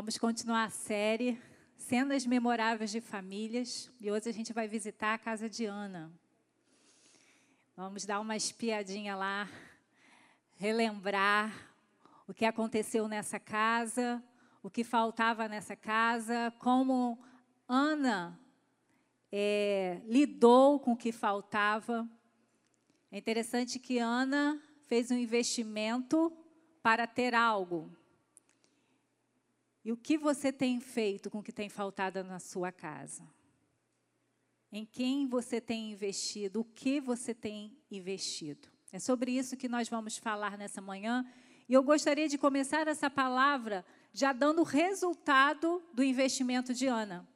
Vamos continuar a série Cenas Memoráveis de Famílias e hoje a gente vai visitar a casa de Ana. Vamos dar uma espiadinha lá, relembrar o que aconteceu nessa casa, o que faltava nessa casa, como Ana é, lidou com o que faltava. É interessante que Ana fez um investimento para ter algo. E o que você tem feito com o que tem faltado na sua casa? Em quem você tem investido? O que você tem investido? É sobre isso que nós vamos falar nessa manhã. E eu gostaria de começar essa palavra já dando o resultado do investimento de Ana.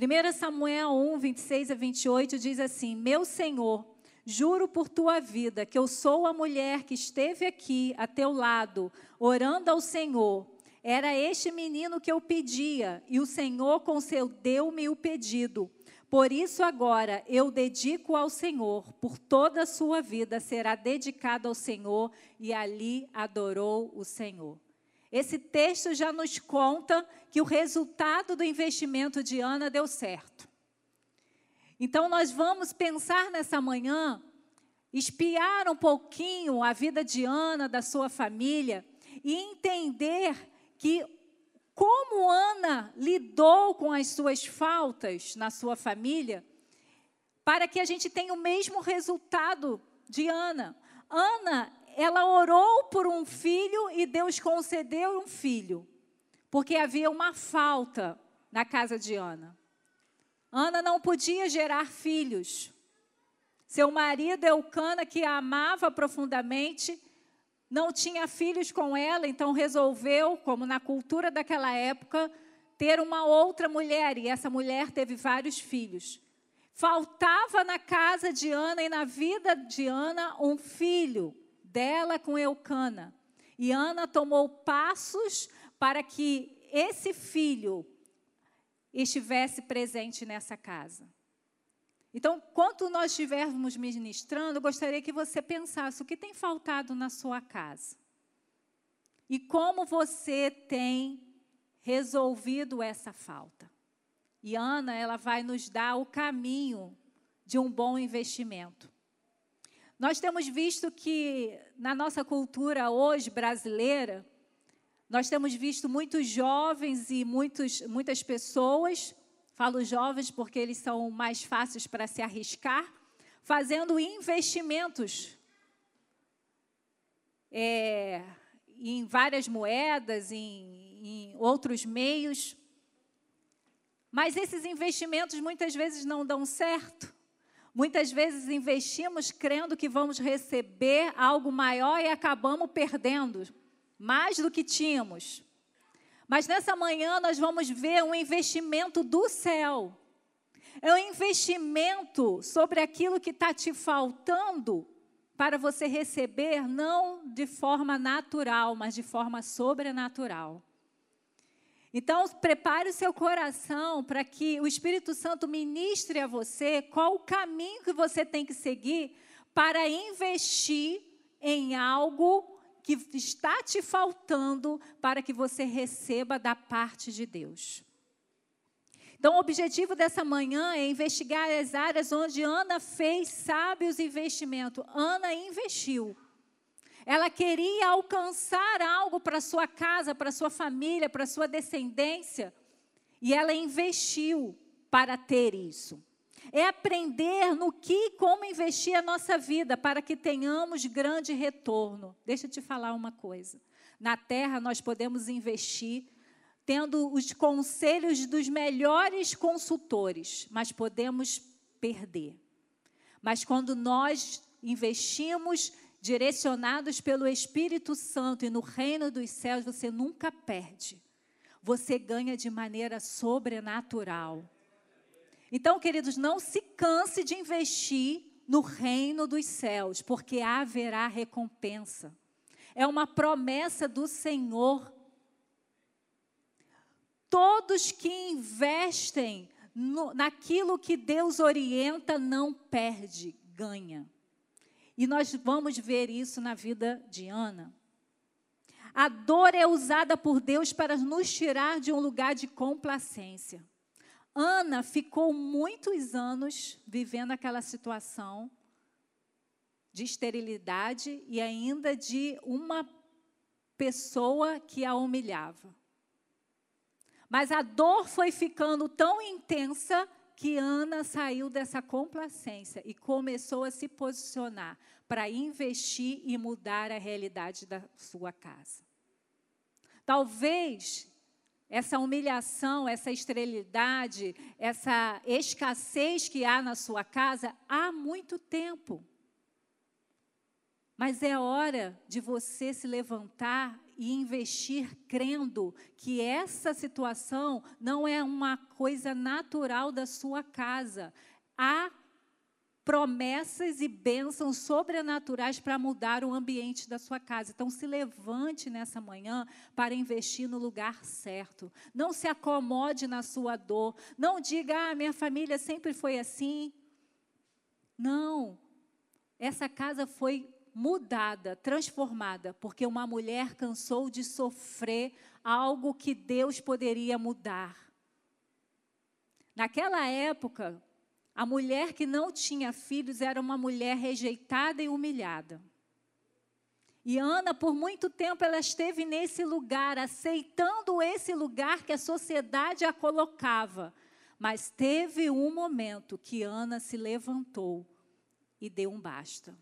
1 Samuel 1, 26 a 28 diz assim: Meu Senhor, juro por tua vida que eu sou a mulher que esteve aqui a teu lado, orando ao Senhor era este menino que eu pedia, e o Senhor concedeu-me o pedido. Por isso, agora eu dedico ao Senhor, por toda a sua vida será dedicado ao Senhor, e ali adorou o Senhor. Esse texto já nos conta que o resultado do investimento de Ana deu certo. Então, nós vamos pensar nessa manhã, espiar um pouquinho a vida de Ana, da sua família, e entender que como Ana lidou com as suas faltas na sua família, para que a gente tenha o mesmo resultado de Ana. Ana, ela orou por um filho e Deus concedeu um filho, porque havia uma falta na casa de Ana. Ana não podia gerar filhos. Seu marido Eucana, que a amava profundamente, não tinha filhos com ela, então resolveu, como na cultura daquela época, ter uma outra mulher, e essa mulher teve vários filhos. Faltava na casa de Ana e na vida de Ana um filho dela com Eucana. E Ana tomou passos para que esse filho estivesse presente nessa casa. Então, quando nós estivermos ministrando, gostaria que você pensasse o que tem faltado na sua casa. E como você tem resolvido essa falta. E Ana, ela vai nos dar o caminho de um bom investimento. Nós temos visto que na nossa cultura hoje brasileira, nós temos visto muitos jovens e muitos, muitas pessoas Falo jovens porque eles são mais fáceis para se arriscar, fazendo investimentos é, em várias moedas, em, em outros meios. Mas esses investimentos muitas vezes não dão certo. Muitas vezes investimos crendo que vamos receber algo maior e acabamos perdendo mais do que tínhamos. Mas nessa manhã nós vamos ver um investimento do céu. É um investimento sobre aquilo que está te faltando para você receber, não de forma natural, mas de forma sobrenatural. Então, prepare o seu coração para que o Espírito Santo ministre a você qual o caminho que você tem que seguir para investir em algo que está te faltando para que você receba da parte de Deus. Então, o objetivo dessa manhã é investigar as áreas onde Ana fez sábios investimentos. Ana investiu. Ela queria alcançar algo para sua casa, para sua família, para sua descendência, e ela investiu para ter isso é aprender no que e como investir a nossa vida para que tenhamos grande retorno. Deixa eu te falar uma coisa. Na terra nós podemos investir tendo os conselhos dos melhores consultores, mas podemos perder. Mas quando nós investimos direcionados pelo Espírito Santo e no reino dos céus, você nunca perde. Você ganha de maneira sobrenatural. Então, queridos, não se canse de investir no reino dos céus, porque haverá recompensa. É uma promessa do Senhor. Todos que investem no, naquilo que Deus orienta não perde, ganha. E nós vamos ver isso na vida de Ana. A dor é usada por Deus para nos tirar de um lugar de complacência. Ana ficou muitos anos vivendo aquela situação de esterilidade e ainda de uma pessoa que a humilhava. Mas a dor foi ficando tão intensa que Ana saiu dessa complacência e começou a se posicionar para investir e mudar a realidade da sua casa. Talvez essa humilhação, essa esterilidade, essa escassez que há na sua casa há muito tempo. Mas é hora de você se levantar e investir crendo que essa situação não é uma coisa natural da sua casa. Há promessas e bênçãos sobrenaturais para mudar o ambiente da sua casa. Então, se levante nessa manhã para investir no lugar certo. Não se acomode na sua dor. Não diga, ah, minha família sempre foi assim. Não. Essa casa foi mudada, transformada, porque uma mulher cansou de sofrer algo que Deus poderia mudar. Naquela época, a mulher que não tinha filhos era uma mulher rejeitada e humilhada. E Ana, por muito tempo, ela esteve nesse lugar, aceitando esse lugar que a sociedade a colocava. Mas teve um momento que Ana se levantou e deu um basta.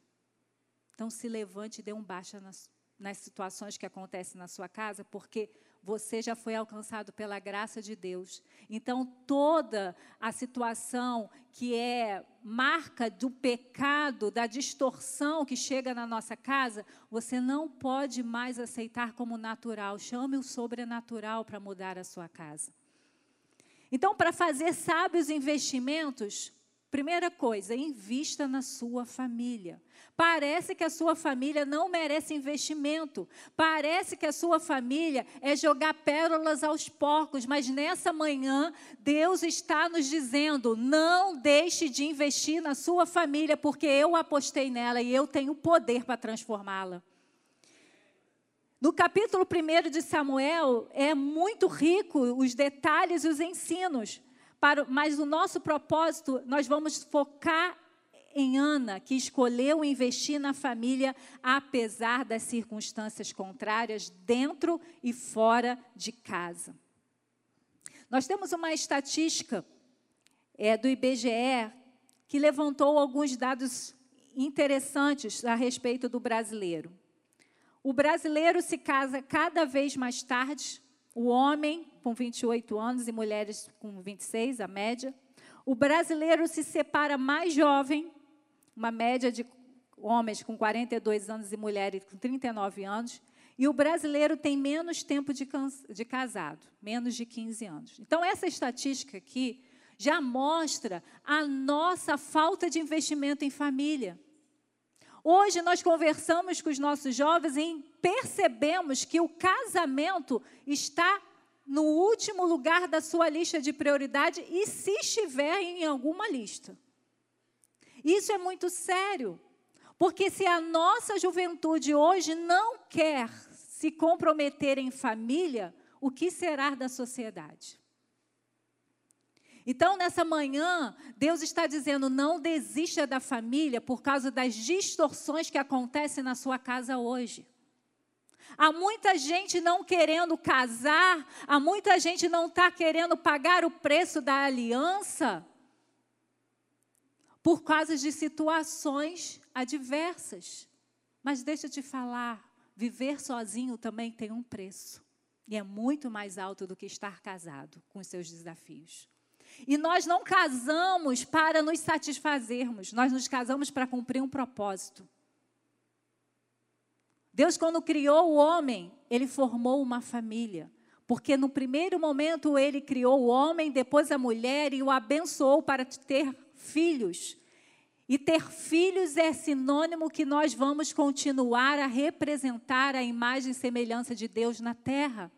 Então, se levante e dê um baixa nas, nas situações que acontecem na sua casa, porque você já foi alcançado pela graça de Deus. Então, toda a situação que é marca do pecado, da distorção que chega na nossa casa, você não pode mais aceitar como natural. Chame o sobrenatural para mudar a sua casa. Então, para fazer sábios investimentos, primeira coisa, invista na sua família. Parece que a sua família não merece investimento. Parece que a sua família é jogar pérolas aos porcos. Mas nessa manhã, Deus está nos dizendo: não deixe de investir na sua família, porque eu apostei nela e eu tenho poder para transformá-la. No capítulo 1 de Samuel, é muito rico os detalhes e os ensinos. Para, mas o nosso propósito, nós vamos focar em Ana, que escolheu investir na família apesar das circunstâncias contrárias dentro e fora de casa. Nós temos uma estatística é, do IBGE que levantou alguns dados interessantes a respeito do brasileiro. O brasileiro se casa cada vez mais tarde, o homem com 28 anos e mulheres com 26, a média. O brasileiro se separa mais jovem, uma média de homens com 42 anos e mulheres com 39 anos. E o brasileiro tem menos tempo de, de casado, menos de 15 anos. Então, essa estatística aqui já mostra a nossa falta de investimento em família. Hoje nós conversamos com os nossos jovens e percebemos que o casamento está no último lugar da sua lista de prioridade e se estiver em alguma lista. Isso é muito sério, porque se a nossa juventude hoje não quer se comprometer em família, o que será da sociedade? Então, nessa manhã, Deus está dizendo: não desista da família por causa das distorções que acontecem na sua casa hoje. Há muita gente não querendo casar, há muita gente não está querendo pagar o preço da aliança por causa de situações adversas. Mas deixa eu te falar, viver sozinho também tem um preço. E é muito mais alto do que estar casado com os seus desafios. E nós não casamos para nos satisfazermos, nós nos casamos para cumprir um propósito. Deus, quando criou o homem, ele formou uma família. Porque no primeiro momento ele criou o homem, depois a mulher e o abençoou para ter filhos. E ter filhos é sinônimo que nós vamos continuar a representar a imagem e semelhança de Deus na terra.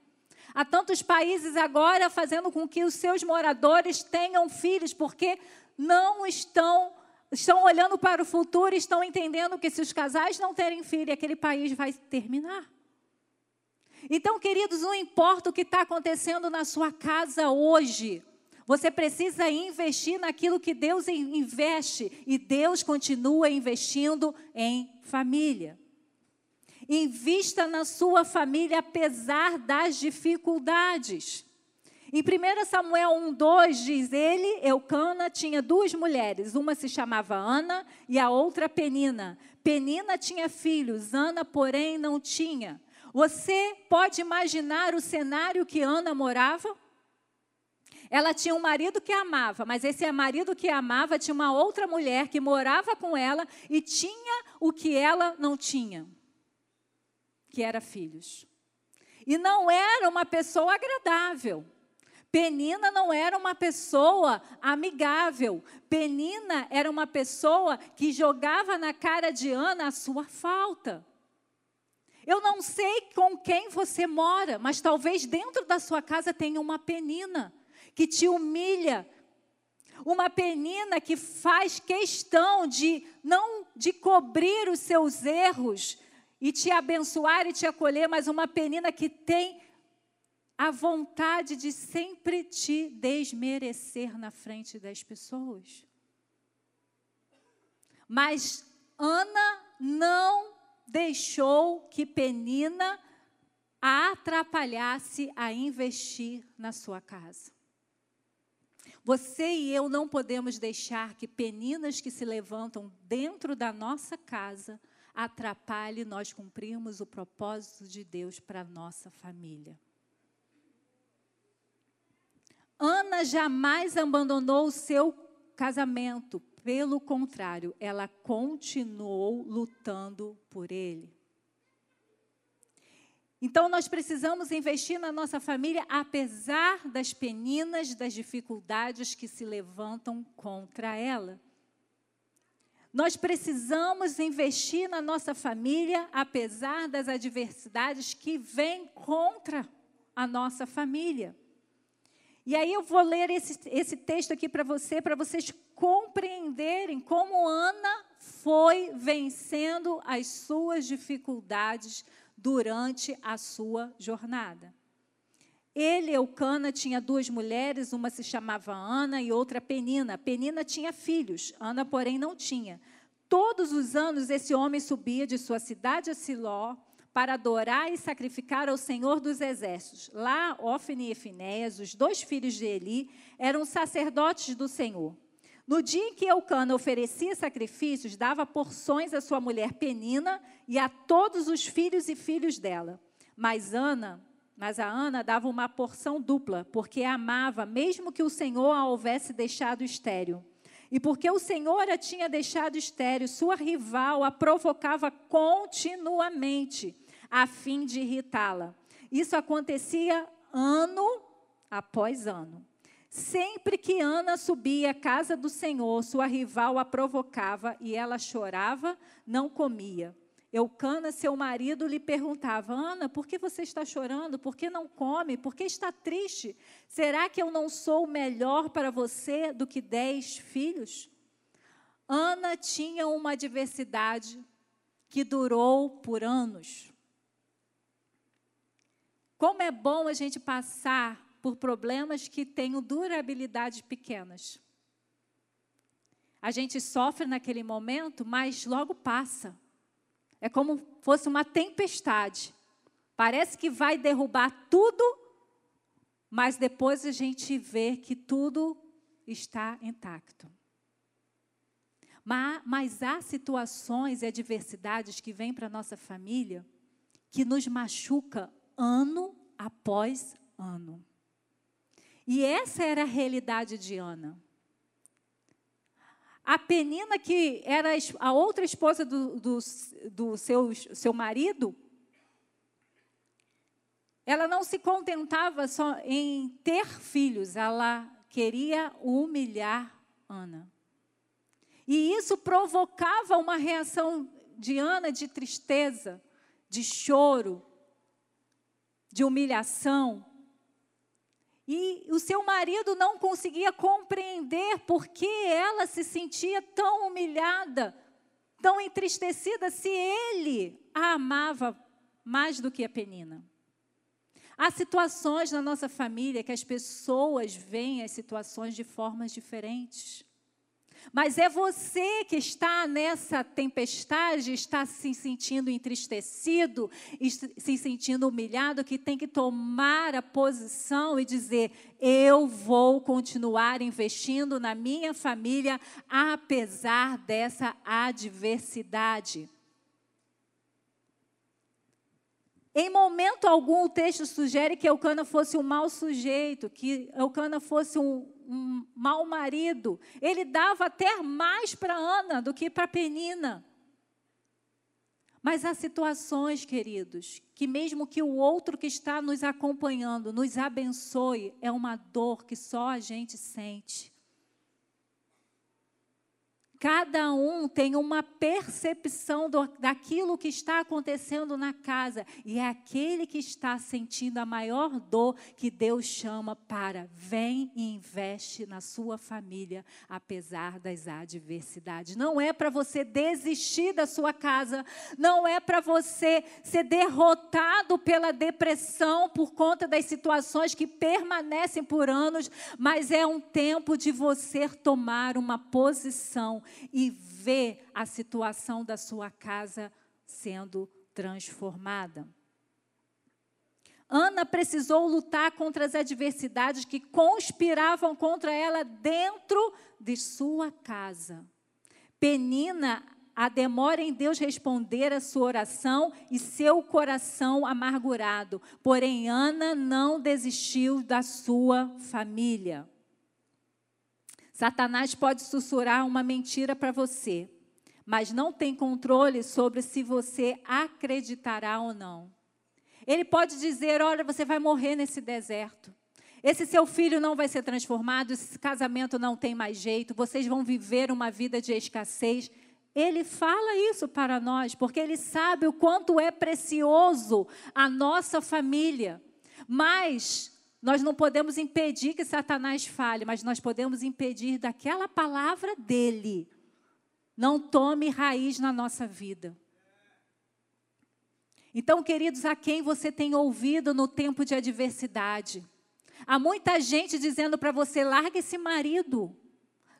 Há tantos países agora fazendo com que os seus moradores tenham filhos, porque não estão estão olhando para o futuro e estão entendendo que se os casais não terem filho, aquele país vai terminar. Então, queridos, não importa o que está acontecendo na sua casa hoje, você precisa investir naquilo que Deus investe e Deus continua investindo em família. Invista na sua família apesar das dificuldades. Em 1 Samuel 1,2 diz: Ele, Eucana, tinha duas mulheres, uma se chamava Ana e a outra Penina. Penina tinha filhos, Ana, porém, não tinha. Você pode imaginar o cenário que Ana morava? Ela tinha um marido que amava, mas esse marido que amava tinha uma outra mulher que morava com ela e tinha o que ela não tinha, que era filhos. E não era uma pessoa agradável. Penina não era uma pessoa amigável. Penina era uma pessoa que jogava na cara de Ana a sua falta. Eu não sei com quem você mora, mas talvez dentro da sua casa tenha uma penina que te humilha, uma penina que faz questão de não de cobrir os seus erros e te abençoar e te acolher, mas uma penina que tem a vontade de sempre te desmerecer na frente das pessoas. Mas Ana não deixou que Penina a atrapalhasse a investir na sua casa. Você e eu não podemos deixar que peninas que se levantam dentro da nossa casa atrapalhem nós cumprirmos o propósito de Deus para a nossa família. Ana jamais abandonou o seu casamento, pelo contrário, ela continuou lutando por ele. Então, nós precisamos investir na nossa família, apesar das peninas, das dificuldades que se levantam contra ela. Nós precisamos investir na nossa família, apesar das adversidades que vêm contra a nossa família. E aí eu vou ler esse, esse texto aqui para você, para vocês compreenderem como Ana foi vencendo as suas dificuldades durante a sua jornada. Ele, Eucana, tinha duas mulheres, uma se chamava Ana e outra Penina. Penina tinha filhos, Ana, porém, não tinha. Todos os anos esse homem subia de sua cidade a Siló para adorar e sacrificar ao Senhor dos Exércitos. Lá, Ofne e Finéias, os dois filhos de Eli, eram sacerdotes do Senhor. No dia em que Eucana oferecia sacrifícios, dava porções à sua mulher Penina e a todos os filhos e filhos dela. Mas Ana, mas a Ana dava uma porção dupla, porque a amava, mesmo que o Senhor a houvesse deixado estéril. E porque o Senhor a tinha deixado estéril, sua rival a provocava continuamente, a fim de irritá-la. Isso acontecia ano após ano. Sempre que Ana subia à casa do Senhor, sua rival a provocava e ela chorava, não comia. Eucana, seu marido, lhe perguntava: Ana, por que você está chorando? Por que não come? Por que está triste? Será que eu não sou melhor para você do que dez filhos? Ana tinha uma adversidade que durou por anos. Como é bom a gente passar por problemas que tenham durabilidade pequenas. A gente sofre naquele momento, mas logo passa. É como fosse uma tempestade. Parece que vai derrubar tudo, mas depois a gente vê que tudo está intacto. Mas, mas há situações e adversidades que vêm para a nossa família que nos machuca ano após ano. E essa era a realidade de Ana. A Penina, que era a outra esposa do, do, do seu, seu marido, ela não se contentava só em ter filhos, ela queria humilhar Ana. E isso provocava uma reação de Ana de tristeza, de choro, de humilhação. E o seu marido não conseguia compreender por que ela se sentia tão humilhada, tão entristecida, se ele a amava mais do que a Penina. Há situações na nossa família que as pessoas veem as situações de formas diferentes. Mas é você que está nessa tempestade, está se sentindo entristecido, se sentindo humilhado, que tem que tomar a posição e dizer: eu vou continuar investindo na minha família, apesar dessa adversidade. Em momento algum, o texto sugere que Eucana fosse um mau sujeito, que Eucana fosse um, um mau marido. Ele dava até mais para Ana do que para Penina. Mas há situações, queridos, que mesmo que o outro que está nos acompanhando nos abençoe, é uma dor que só a gente sente. Cada um tem uma percepção do, daquilo que está acontecendo na casa. E é aquele que está sentindo a maior dor que Deus chama para vem e investe na sua família, apesar das adversidades. Não é para você desistir da sua casa, não é para você ser derrotado pela depressão por conta das situações que permanecem por anos, mas é um tempo de você tomar uma posição e ver a situação da sua casa sendo transformada. Ana precisou lutar contra as adversidades que conspiravam contra ela dentro de sua casa. Penina, a demora em Deus responder a sua oração e seu coração amargurado. Porém, Ana não desistiu da sua família. Satanás pode sussurrar uma mentira para você, mas não tem controle sobre se você acreditará ou não. Ele pode dizer: olha, você vai morrer nesse deserto. Esse seu filho não vai ser transformado, esse casamento não tem mais jeito, vocês vão viver uma vida de escassez. Ele fala isso para nós, porque ele sabe o quanto é precioso a nossa família. Mas nós não podemos impedir que Satanás fale, mas nós podemos impedir daquela palavra dele não tome raiz na nossa vida. Então, queridos, a quem você tem ouvido no tempo de adversidade? Há muita gente dizendo para você: larga esse marido,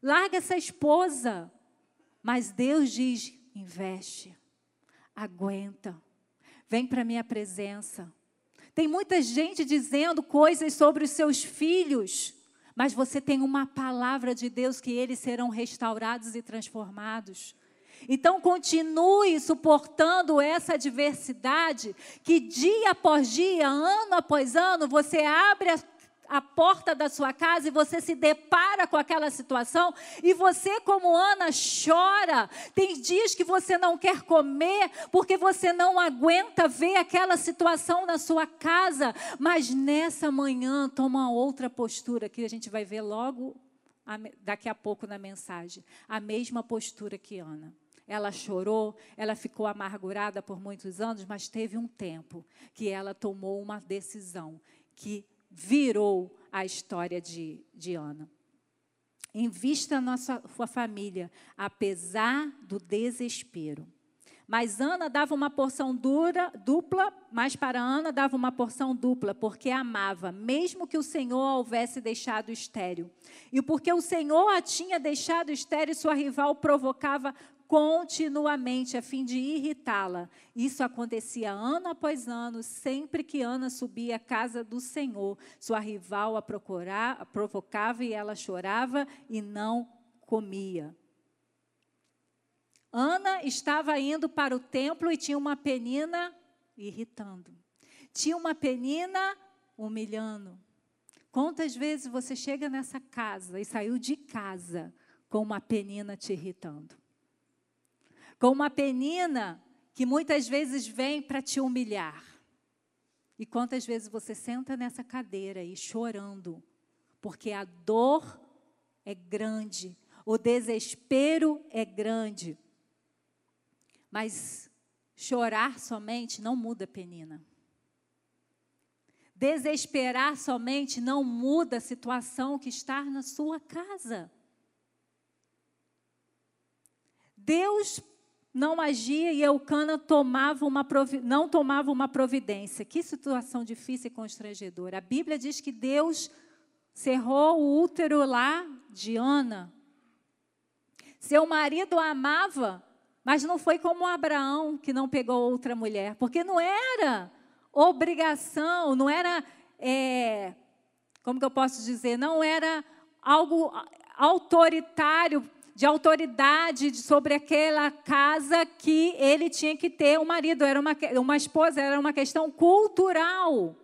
larga essa esposa. Mas Deus diz: investe, aguenta, vem para a minha presença. Tem muita gente dizendo coisas sobre os seus filhos, mas você tem uma palavra de Deus que eles serão restaurados e transformados. Então, continue suportando essa adversidade, que dia após dia, ano após ano, você abre a a porta da sua casa e você se depara com aquela situação e você, como Ana, chora. Tem dias que você não quer comer porque você não aguenta ver aquela situação na sua casa, mas nessa manhã toma outra postura que a gente vai ver logo daqui a pouco na mensagem. A mesma postura que Ana. Ela chorou, ela ficou amargurada por muitos anos, mas teve um tempo que ela tomou uma decisão que virou a história de, de Ana. Invista na sua, sua família, apesar do desespero. Mas Ana dava uma porção dura, dupla, mas para Ana dava uma porção dupla, porque amava, mesmo que o Senhor a houvesse deixado estéril. E porque o Senhor a tinha deixado estéril, sua rival provocava continuamente a fim de irritá-la. Isso acontecia ano após ano, sempre que Ana subia à casa do Senhor. Sua rival a, procurar, a provocava e ela chorava e não comia. Ana estava indo para o templo e tinha uma penina irritando. Tinha uma penina humilhando. Quantas vezes você chega nessa casa e saiu de casa com uma penina te irritando? Com uma penina que muitas vezes vem para te humilhar. E quantas vezes você senta nessa cadeira e chorando, porque a dor é grande, o desespero é grande. Mas chorar somente não muda penina. Desesperar somente não muda a situação que está na sua casa. Deus não agia e Eucana tomava uma não tomava uma providência. Que situação difícil e constrangedora. A Bíblia diz que Deus cerrou o útero lá de Ana. Seu marido a amava, mas não foi como Abraão, que não pegou outra mulher, porque não era obrigação, não era, é, como que eu posso dizer, não era algo autoritário, de autoridade sobre aquela casa que ele tinha que ter um marido, era uma, uma esposa, era uma questão cultural.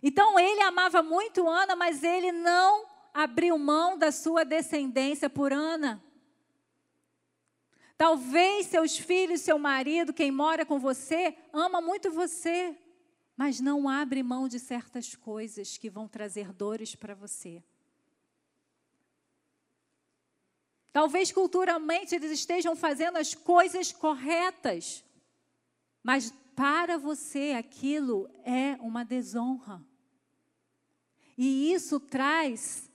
Então ele amava muito Ana, mas ele não abriu mão da sua descendência por Ana. Talvez seus filhos, seu marido, quem mora com você, ama muito você, mas não abre mão de certas coisas que vão trazer dores para você. Talvez culturalmente eles estejam fazendo as coisas corretas, mas para você aquilo é uma desonra. E isso traz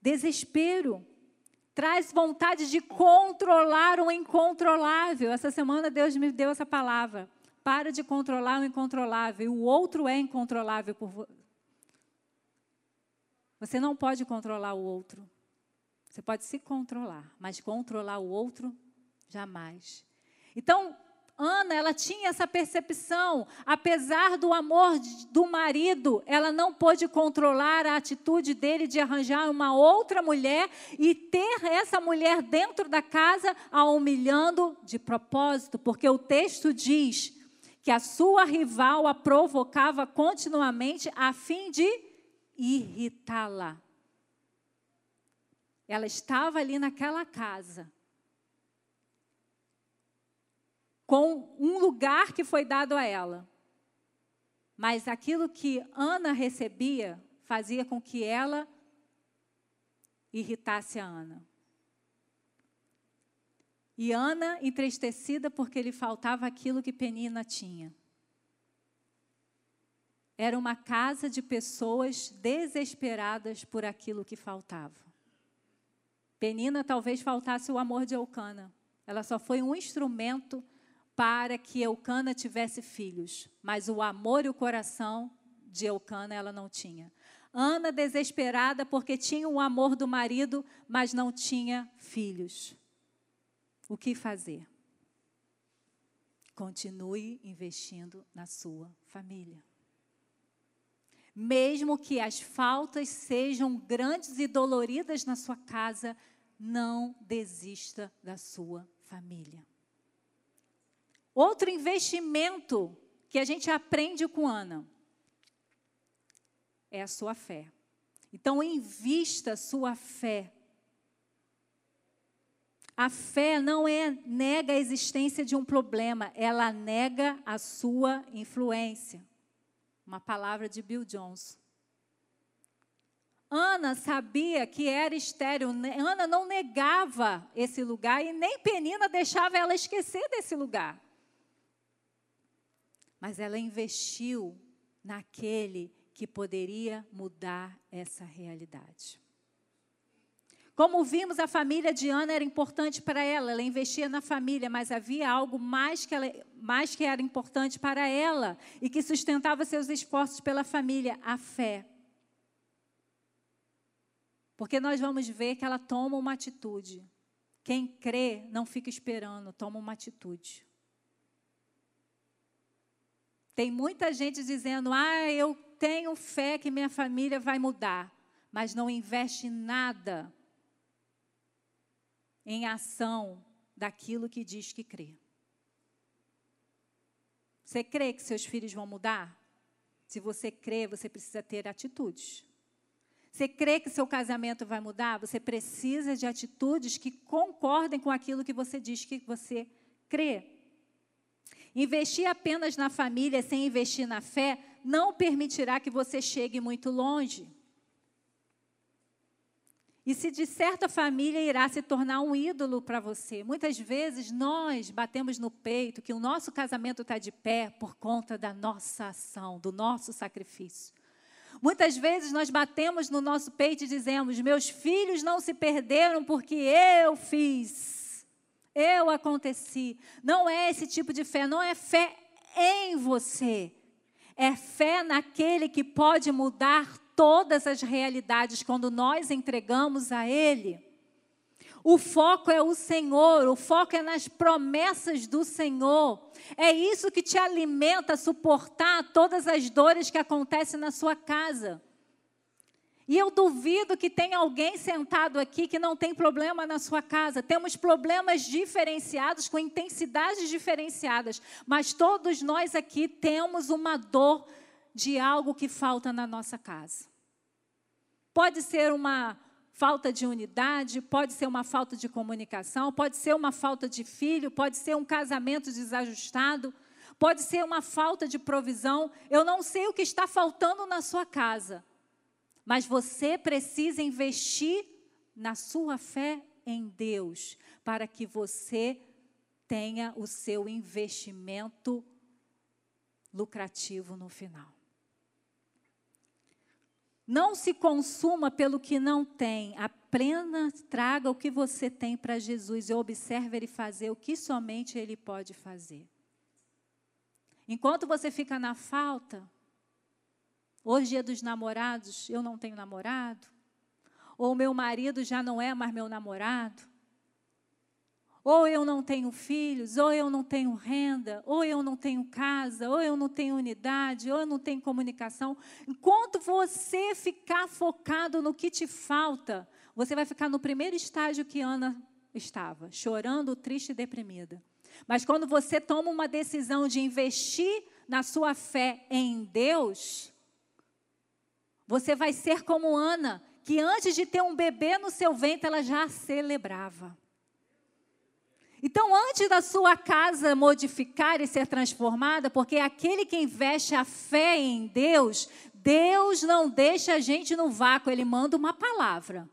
desespero, traz vontade de controlar o incontrolável. Essa semana Deus me deu essa palavra. Para de controlar o incontrolável. O outro é incontrolável por você. Você não pode controlar o outro. Você pode se controlar, mas controlar o outro, jamais. Então, Ana, ela tinha essa percepção, apesar do amor do marido, ela não pôde controlar a atitude dele de arranjar uma outra mulher e ter essa mulher dentro da casa a humilhando de propósito, porque o texto diz que a sua rival a provocava continuamente a fim de irritá-la. Ela estava ali naquela casa, com um lugar que foi dado a ela. Mas aquilo que Ana recebia fazia com que ela irritasse a Ana. E Ana entristecida porque lhe faltava aquilo que Penina tinha. Era uma casa de pessoas desesperadas por aquilo que faltava. Penina talvez faltasse o amor de Eucana. Ela só foi um instrumento para que Eucana tivesse filhos, mas o amor e o coração de Eucana ela não tinha. Ana desesperada porque tinha o amor do marido, mas não tinha filhos. O que fazer? Continue investindo na sua família. Mesmo que as faltas sejam grandes e doloridas na sua casa, não desista da sua família. Outro investimento que a gente aprende com Ana é a sua fé. Então, invista sua fé. A fé não é nega a existência de um problema, ela nega a sua influência. Uma palavra de Bill Jones. Ana sabia que era estéreo. Ana não negava esse lugar e nem Penina deixava ela esquecer desse lugar. Mas ela investiu naquele que poderia mudar essa realidade. Como vimos, a família de Ana era importante para ela, ela investia na família, mas havia algo mais que, ela, mais que era importante para ela e que sustentava seus esforços pela família: a fé. Porque nós vamos ver que ela toma uma atitude. Quem crê não fica esperando, toma uma atitude. Tem muita gente dizendo: ah, eu tenho fé que minha família vai mudar, mas não investe nada em ação daquilo que diz que crê. Você crê que seus filhos vão mudar? Se você crê, você precisa ter atitudes. Você crê que seu casamento vai mudar? Você precisa de atitudes que concordem com aquilo que você diz que você crê. Investir apenas na família sem investir na fé não permitirá que você chegue muito longe. E se de certa família irá se tornar um ídolo para você. Muitas vezes nós batemos no peito que o nosso casamento está de pé por conta da nossa ação, do nosso sacrifício. Muitas vezes nós batemos no nosso peito e dizemos: Meus filhos não se perderam porque eu fiz. Eu aconteci. Não é esse tipo de fé, não é fé em você. É fé naquele que pode mudar todas as realidades quando nós entregamos a Ele. O foco é o Senhor, o foco é nas promessas do Senhor. É isso que te alimenta a suportar todas as dores que acontecem na sua casa. E eu duvido que tenha alguém sentado aqui que não tem problema na sua casa. Temos problemas diferenciados, com intensidades diferenciadas, mas todos nós aqui temos uma dor de algo que falta na nossa casa. Pode ser uma falta de unidade, pode ser uma falta de comunicação, pode ser uma falta de filho, pode ser um casamento desajustado, pode ser uma falta de provisão. Eu não sei o que está faltando na sua casa, mas você precisa investir na sua fé em Deus para que você tenha o seu investimento lucrativo no final. Não se consuma pelo que não tem. Aprenda, traga o que você tem para Jesus e observe ele fazer o que somente ele pode fazer. Enquanto você fica na falta, hoje dia dos namorados, eu não tenho namorado, ou meu marido já não é mais meu namorado, ou eu não tenho filhos, ou eu não tenho renda, ou eu não tenho casa, ou eu não tenho unidade, ou eu não tenho comunicação. Enquanto você ficar focado no que te falta, você vai ficar no primeiro estágio que Ana estava, chorando, triste e deprimida. Mas quando você toma uma decisão de investir na sua fé em Deus, você vai ser como Ana, que antes de ter um bebê no seu ventre, ela já celebrava. Então, antes da sua casa modificar e ser transformada, porque aquele que investe a fé em Deus, Deus não deixa a gente no vácuo, ele manda uma palavra.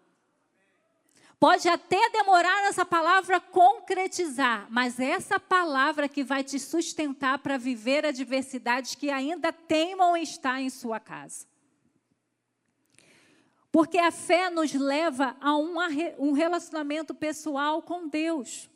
Pode até demorar essa palavra concretizar, mas essa palavra que vai te sustentar para viver adversidades que ainda teimam estar em sua casa. Porque a fé nos leva a um relacionamento pessoal com Deus.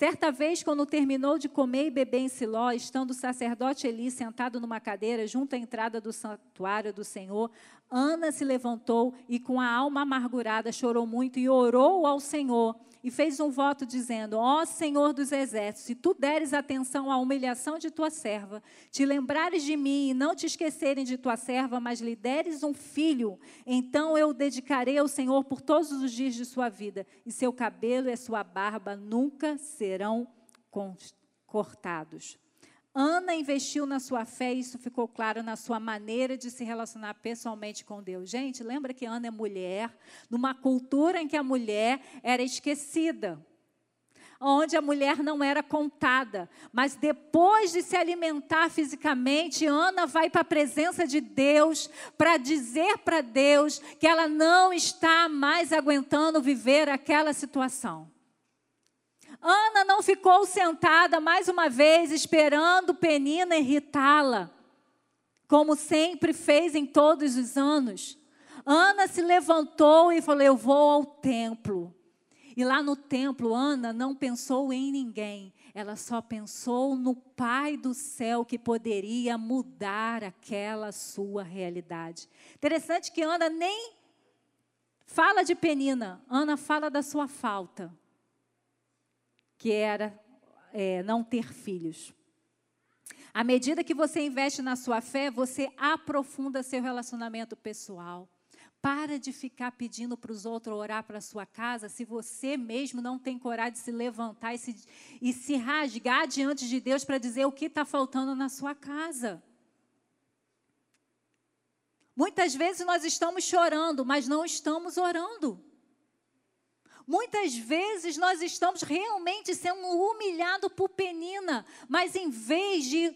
Certa vez, quando terminou de comer e beber em Siló, estando o sacerdote Eli sentado numa cadeira junto à entrada do santuário do Senhor, Ana se levantou e, com a alma amargurada, chorou muito e orou ao Senhor e fez um voto dizendo: Ó Senhor dos exércitos, se tu deres atenção à humilhação de tua serva, te lembrares de mim e não te esquecerem de tua serva, mas lhe deres um filho, então eu o dedicarei ao Senhor por todos os dias de sua vida, e seu cabelo e sua barba nunca serão cortados. Ana investiu na sua fé isso ficou claro na sua maneira de se relacionar pessoalmente com Deus. Gente, lembra que Ana é mulher, numa cultura em que a mulher era esquecida, onde a mulher não era contada. Mas depois de se alimentar fisicamente, Ana vai para a presença de Deus para dizer para Deus que ela não está mais aguentando viver aquela situação. Ana não ficou sentada mais uma vez esperando Penina irritá-la, como sempre fez em todos os anos. Ana se levantou e falou: Eu vou ao templo. E lá no templo, Ana não pensou em ninguém, ela só pensou no Pai do céu que poderia mudar aquela sua realidade. Interessante que Ana nem fala de Penina, Ana fala da sua falta que era é, não ter filhos. À medida que você investe na sua fé, você aprofunda seu relacionamento pessoal. Para de ficar pedindo para os outros orar para a sua casa, se você mesmo não tem coragem de se levantar e se, e se rasgar diante de Deus para dizer o que está faltando na sua casa. Muitas vezes nós estamos chorando, mas não estamos orando. Muitas vezes nós estamos realmente sendo humilhados por penina, mas em vez de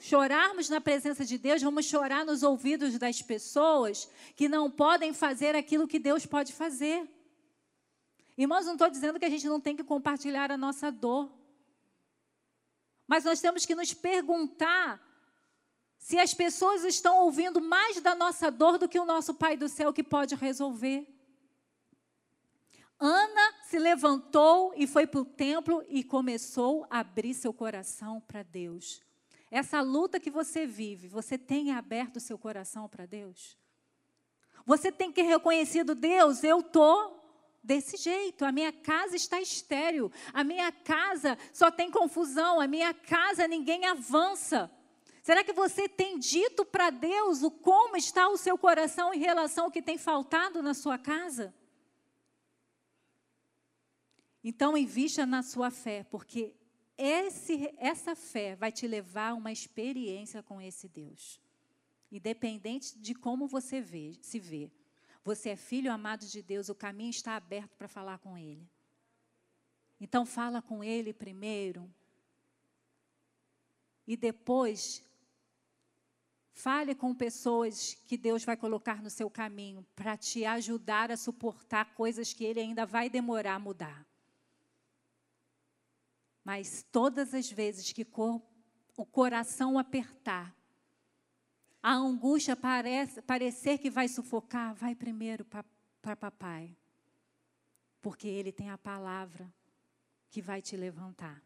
chorarmos na presença de Deus, vamos chorar nos ouvidos das pessoas que não podem fazer aquilo que Deus pode fazer. Irmãos, não estou dizendo que a gente não tem que compartilhar a nossa dor. Mas nós temos que nos perguntar se as pessoas estão ouvindo mais da nossa dor do que o nosso Pai do céu que pode resolver. Ana se levantou e foi para o templo e começou a abrir seu coração para Deus. Essa luta que você vive, você tem aberto seu coração para Deus? Você tem que reconhecido, Deus, eu estou desse jeito. A minha casa está estéril. A minha casa só tem confusão. A minha casa ninguém avança. Será que você tem dito para Deus o como está o seu coração em relação ao que tem faltado na sua casa? Então, invista na sua fé, porque esse, essa fé vai te levar a uma experiência com esse Deus. Independente de como você vê, se vê. Você é filho amado de Deus, o caminho está aberto para falar com Ele. Então, fala com Ele primeiro. E depois, fale com pessoas que Deus vai colocar no seu caminho para te ajudar a suportar coisas que Ele ainda vai demorar a mudar. Mas todas as vezes que o coração apertar, a angústia parece, parecer que vai sufocar, vai primeiro para papai. Porque ele tem a palavra que vai te levantar.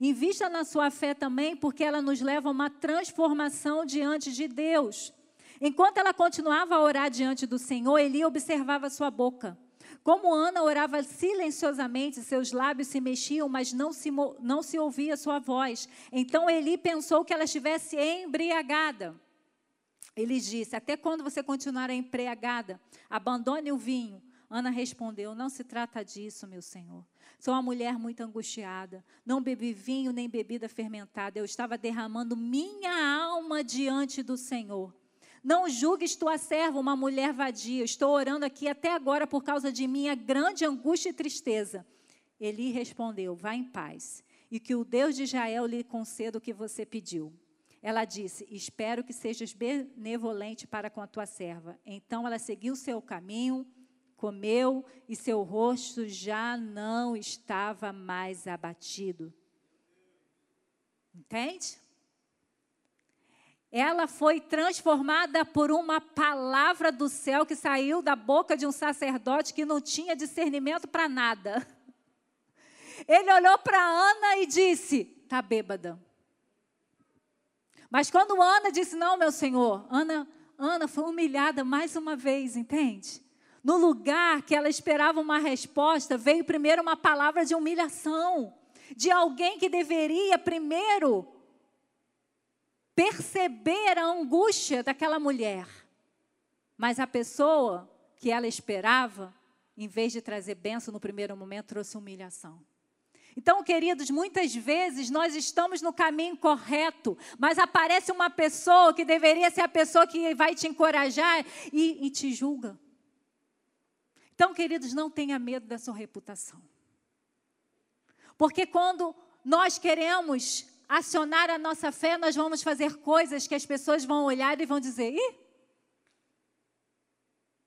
Invista na sua fé também, porque ela nos leva a uma transformação diante de Deus. Enquanto ela continuava a orar diante do Senhor, Eli observava sua boca. Como Ana orava silenciosamente, seus lábios se mexiam, mas não se, não se ouvia sua voz. Então Eli pensou que ela estivesse embriagada. Ele disse: Até quando você continuar embriagada? Abandone o vinho. Ana respondeu: Não se trata disso, meu senhor. Sou uma mulher muito angustiada. Não bebi vinho nem bebida fermentada. Eu estava derramando minha alma diante do Senhor. Não julgues tua serva uma mulher vadia. Estou orando aqui até agora por causa de minha grande angústia e tristeza. Eli respondeu: Vá em paz, e que o Deus de Israel lhe conceda o que você pediu. Ela disse: Espero que sejas benevolente para com a tua serva. Então ela seguiu seu caminho, comeu, e seu rosto já não estava mais abatido. Entende? Ela foi transformada por uma palavra do céu que saiu da boca de um sacerdote que não tinha discernimento para nada. Ele olhou para Ana e disse: Está bêbada. Mas quando Ana disse: Não, meu senhor, Ana, Ana foi humilhada mais uma vez, entende? No lugar que ela esperava uma resposta, veio primeiro uma palavra de humilhação, de alguém que deveria primeiro perceber a angústia daquela mulher. Mas a pessoa que ela esperava, em vez de trazer bênção no primeiro momento, trouxe humilhação. Então, queridos, muitas vezes nós estamos no caminho correto, mas aparece uma pessoa que deveria ser a pessoa que vai te encorajar e, e te julga. Então, queridos, não tenha medo da sua reputação. Porque quando nós queremos acionar a nossa fé, nós vamos fazer coisas que as pessoas vão olhar e vão dizer: ih,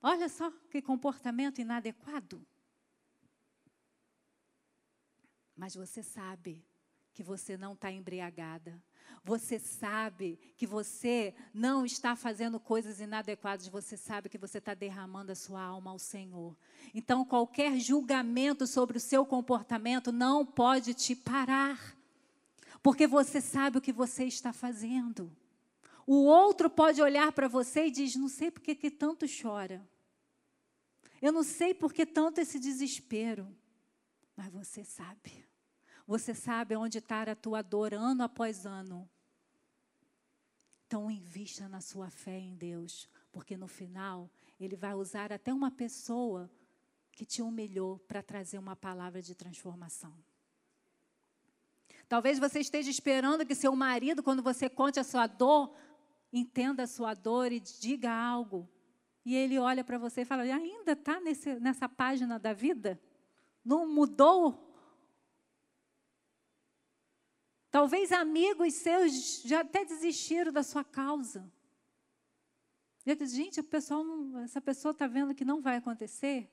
olha só que comportamento inadequado. Mas você sabe que você não está embriagada. Você sabe que você não está fazendo coisas inadequadas. Você sabe que você está derramando a sua alma ao Senhor. Então, qualquer julgamento sobre o seu comportamento não pode te parar porque você sabe o que você está fazendo. O outro pode olhar para você e diz: Não sei por que, que tanto chora. Eu não sei por que tanto esse desespero. Mas você sabe. Você sabe onde está a tua dor ano após ano. Então, invista na sua fé em Deus, porque no final, Ele vai usar até uma pessoa que te humilhou para trazer uma palavra de transformação. Talvez você esteja esperando que seu marido, quando você conte a sua dor, entenda a sua dor e diga algo. E ele olha para você e fala: ainda está nessa página da vida? Não mudou? Talvez amigos seus já até desistiram da sua causa. Eu disse, gente, pessoal essa pessoa está vendo que não vai acontecer.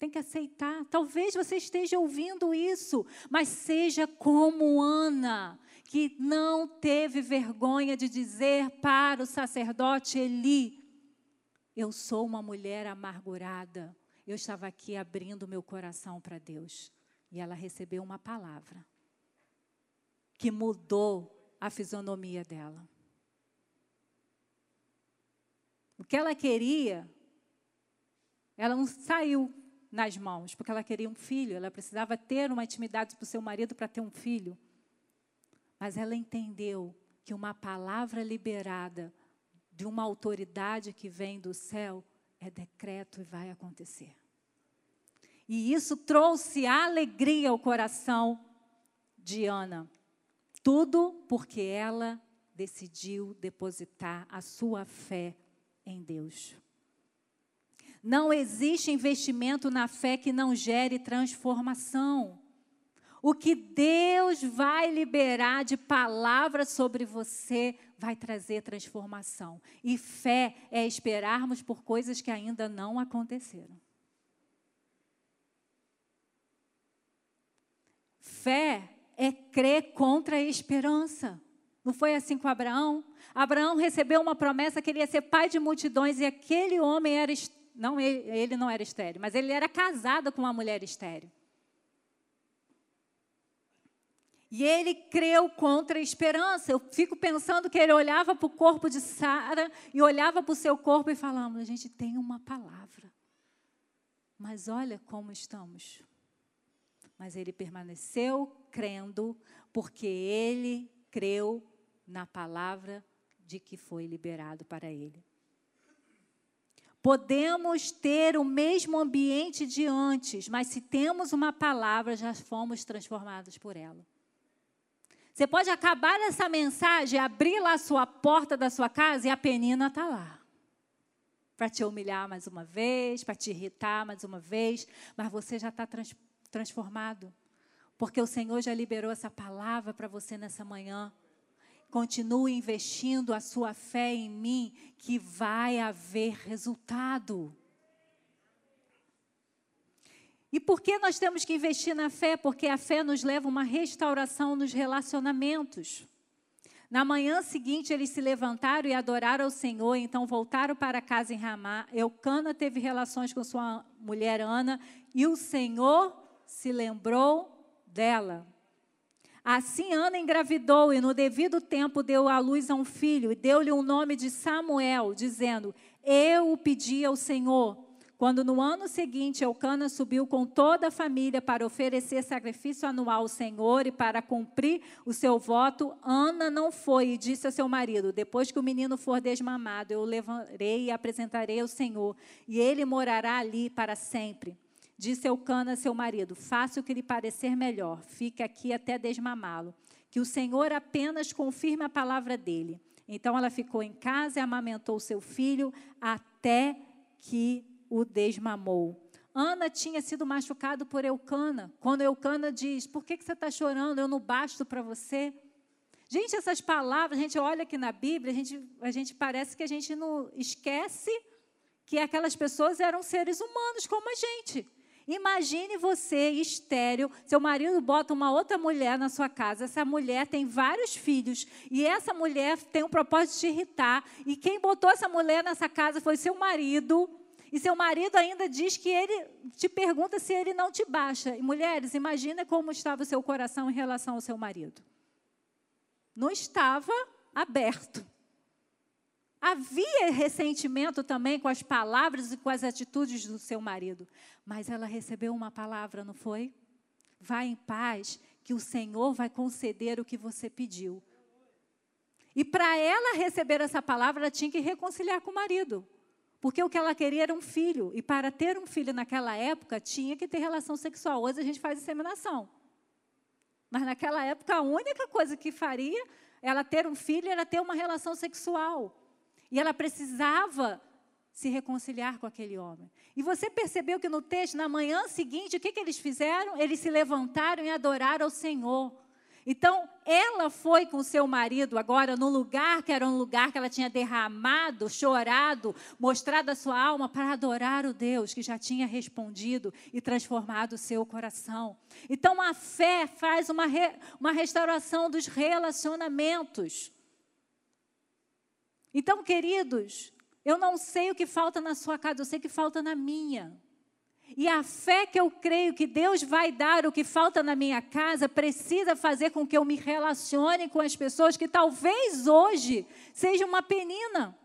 Tem que aceitar. Talvez você esteja ouvindo isso, mas seja como Ana, que não teve vergonha de dizer para o sacerdote Eli: Eu sou uma mulher amargurada. eu estava aqui abrindo meu coração para Deus. E ela recebeu uma palavra que mudou a fisionomia dela. O que ela queria, ela não saiu nas mãos, porque ela queria um filho, ela precisava ter uma intimidade com o seu marido para ter um filho. Mas ela entendeu que uma palavra liberada de uma autoridade que vem do céu é decreto e vai acontecer. E isso trouxe alegria ao coração de Ana. Tudo porque ela decidiu depositar a sua fé em Deus. Não existe investimento na fé que não gere transformação. O que Deus vai liberar de palavras sobre você vai trazer transformação. E fé é esperarmos por coisas que ainda não aconteceram. Fé é crer contra a esperança. Não foi assim com Abraão? Abraão recebeu uma promessa que ele ia ser pai de multidões e aquele homem era não ele, não era estéreo, mas ele era casado com uma mulher estéreo. E ele creu contra a esperança. Eu fico pensando que ele olhava para o corpo de Sara e olhava para o seu corpo e falava: a gente tem uma palavra. Mas olha como estamos. Mas ele permaneceu crendo, porque ele creu na palavra de que foi liberado para ele. Podemos ter o mesmo ambiente de antes, mas se temos uma palavra, já fomos transformados por ela. Você pode acabar essa mensagem, abrir lá a sua porta da sua casa e a penina está lá. Para te humilhar mais uma vez, para te irritar mais uma vez, mas você já está trans, transformado. Porque o Senhor já liberou essa palavra para você nessa manhã. Continue investindo a sua fé em mim, que vai haver resultado. E por que nós temos que investir na fé? Porque a fé nos leva a uma restauração nos relacionamentos. Na manhã seguinte, eles se levantaram e adoraram ao Senhor, então voltaram para casa em Ramá. Eucana teve relações com sua mulher Ana, e o Senhor se lembrou dela. Assim Ana engravidou e no devido tempo deu à luz a um filho e deu-lhe o nome de Samuel, dizendo: Eu o pedi ao Senhor. Quando no ano seguinte Elcana subiu com toda a família para oferecer sacrifício anual ao Senhor e para cumprir o seu voto, Ana não foi e disse ao seu marido: Depois que o menino for desmamado, eu o levarei e apresentarei ao Senhor, e ele morará ali para sempre. Disse Eucana a seu marido: Faça o que lhe parecer melhor, fique aqui até desmamá-lo. Que o Senhor apenas confirme a palavra dele. Então ela ficou em casa e amamentou seu filho até que o desmamou. Ana tinha sido machucado por Eucana. Quando Eucana diz: Por que, que você está chorando? Eu não basto para você. Gente, essas palavras, a gente olha aqui na Bíblia, a gente, a gente parece que a gente não esquece que aquelas pessoas eram seres humanos como a gente. Imagine você estéreo, seu marido bota uma outra mulher na sua casa, essa mulher tem vários filhos, e essa mulher tem o propósito de te irritar, e quem botou essa mulher nessa casa foi seu marido, e seu marido ainda diz que ele te pergunta se ele não te baixa. E mulheres, imagina como estava o seu coração em relação ao seu marido. Não estava aberto. Havia ressentimento também com as palavras e com as atitudes do seu marido, mas ela recebeu uma palavra, não foi? Vá em paz, que o Senhor vai conceder o que você pediu. E para ela receber essa palavra, ela tinha que reconciliar com o marido. Porque o que ela queria era um filho. E para ter um filho naquela época, tinha que ter relação sexual. Hoje a gente faz inseminação. Mas naquela época, a única coisa que faria ela ter um filho era ter uma relação sexual. E ela precisava se reconciliar com aquele homem. E você percebeu que no texto, na manhã seguinte, o que, que eles fizeram? Eles se levantaram e adoraram ao Senhor. Então, ela foi com seu marido agora no lugar que era um lugar que ela tinha derramado, chorado, mostrado a sua alma para adorar o Deus que já tinha respondido e transformado o seu coração. Então, a fé faz uma, re, uma restauração dos relacionamentos. Então, queridos, eu não sei o que falta na sua casa, eu sei que falta na minha. E a fé que eu creio que Deus vai dar o que falta na minha casa precisa fazer com que eu me relacione com as pessoas que talvez hoje seja uma penina.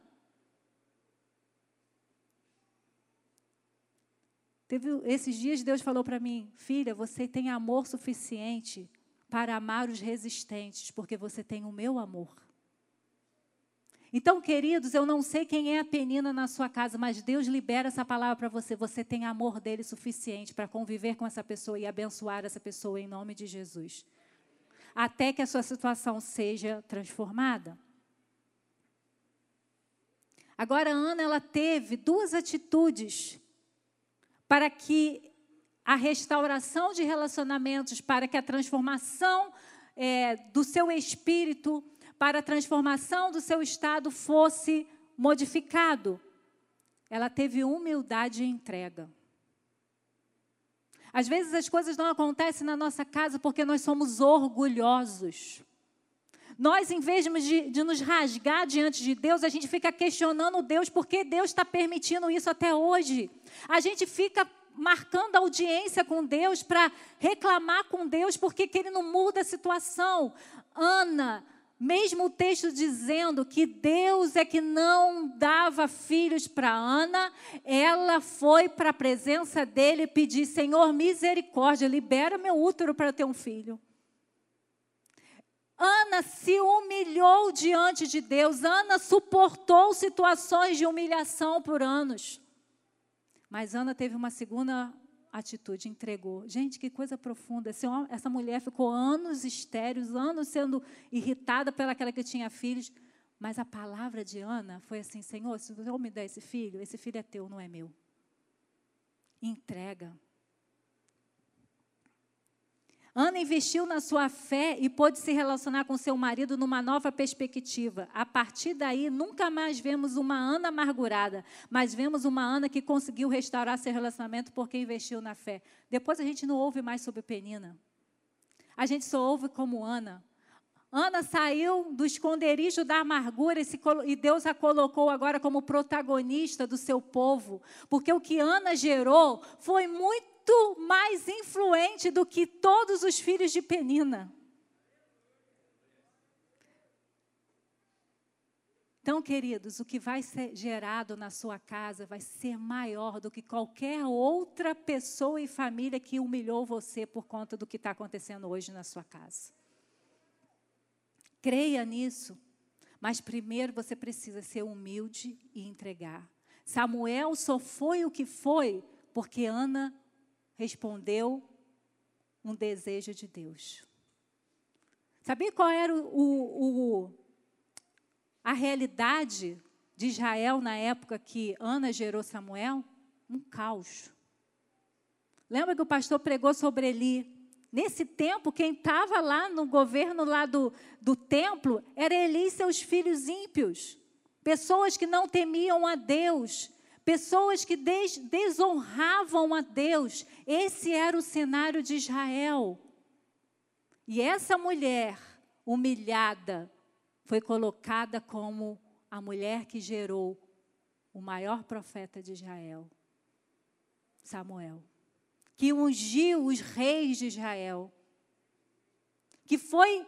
Teve, esses dias Deus falou para mim, filha, você tem amor suficiente para amar os resistentes, porque você tem o meu amor. Então, queridos, eu não sei quem é a penina na sua casa, mas Deus libera essa palavra para você. Você tem amor dele suficiente para conviver com essa pessoa e abençoar essa pessoa em nome de Jesus. Até que a sua situação seja transformada. Agora, Ana, ela teve duas atitudes para que a restauração de relacionamentos, para que a transformação é, do seu espírito para a transformação do seu estado fosse modificado. Ela teve humildade e entrega. Às vezes as coisas não acontecem na nossa casa porque nós somos orgulhosos. Nós, em vez de, de, nos rasgar diante de Deus, a gente fica questionando Deus porque Deus está permitindo isso até hoje. A gente fica marcando audiência com Deus para reclamar com Deus porque Ele não muda a situação. Ana mesmo o texto dizendo que Deus é que não dava filhos para Ana, ela foi para a presença dele pedir: Senhor, misericórdia, libera meu útero para ter um filho. Ana se humilhou diante de Deus, Ana suportou situações de humilhação por anos. Mas Ana teve uma segunda atitude, entregou. Gente, que coisa profunda. essa mulher ficou anos estéreos, anos sendo irritada pelaquela que tinha filhos. Mas a palavra de Ana foi assim: Senhor, se você me der esse filho, esse filho é teu, não é meu. Entrega. Ana investiu na sua fé e pôde se relacionar com seu marido numa nova perspectiva. A partir daí, nunca mais vemos uma Ana amargurada, mas vemos uma Ana que conseguiu restaurar seu relacionamento porque investiu na fé. Depois a gente não ouve mais sobre Penina. A gente só ouve como Ana. Ana saiu do esconderijo da amargura e, Deus a colocou agora como protagonista do seu povo. Porque o que Ana gerou foi muito muito mais influente do que todos os filhos de Penina. Então, queridos, o que vai ser gerado na sua casa vai ser maior do que qualquer outra pessoa e família que humilhou você por conta do que está acontecendo hoje na sua casa. Creia nisso, mas primeiro você precisa ser humilde e entregar. Samuel só foi o que foi porque Ana respondeu um desejo de Deus. Sabia qual era o, o, o, a realidade de Israel na época que Ana gerou Samuel? Um caos. Lembra que o pastor pregou sobre Eli? Nesse tempo, quem estava lá no governo lá do, do templo era Eli e seus filhos ímpios. Pessoas que não temiam a Deus, pessoas que des desonravam a Deus. Esse era o cenário de Israel. E essa mulher humilhada foi colocada como a mulher que gerou o maior profeta de Israel, Samuel, que ungiu os reis de Israel, que foi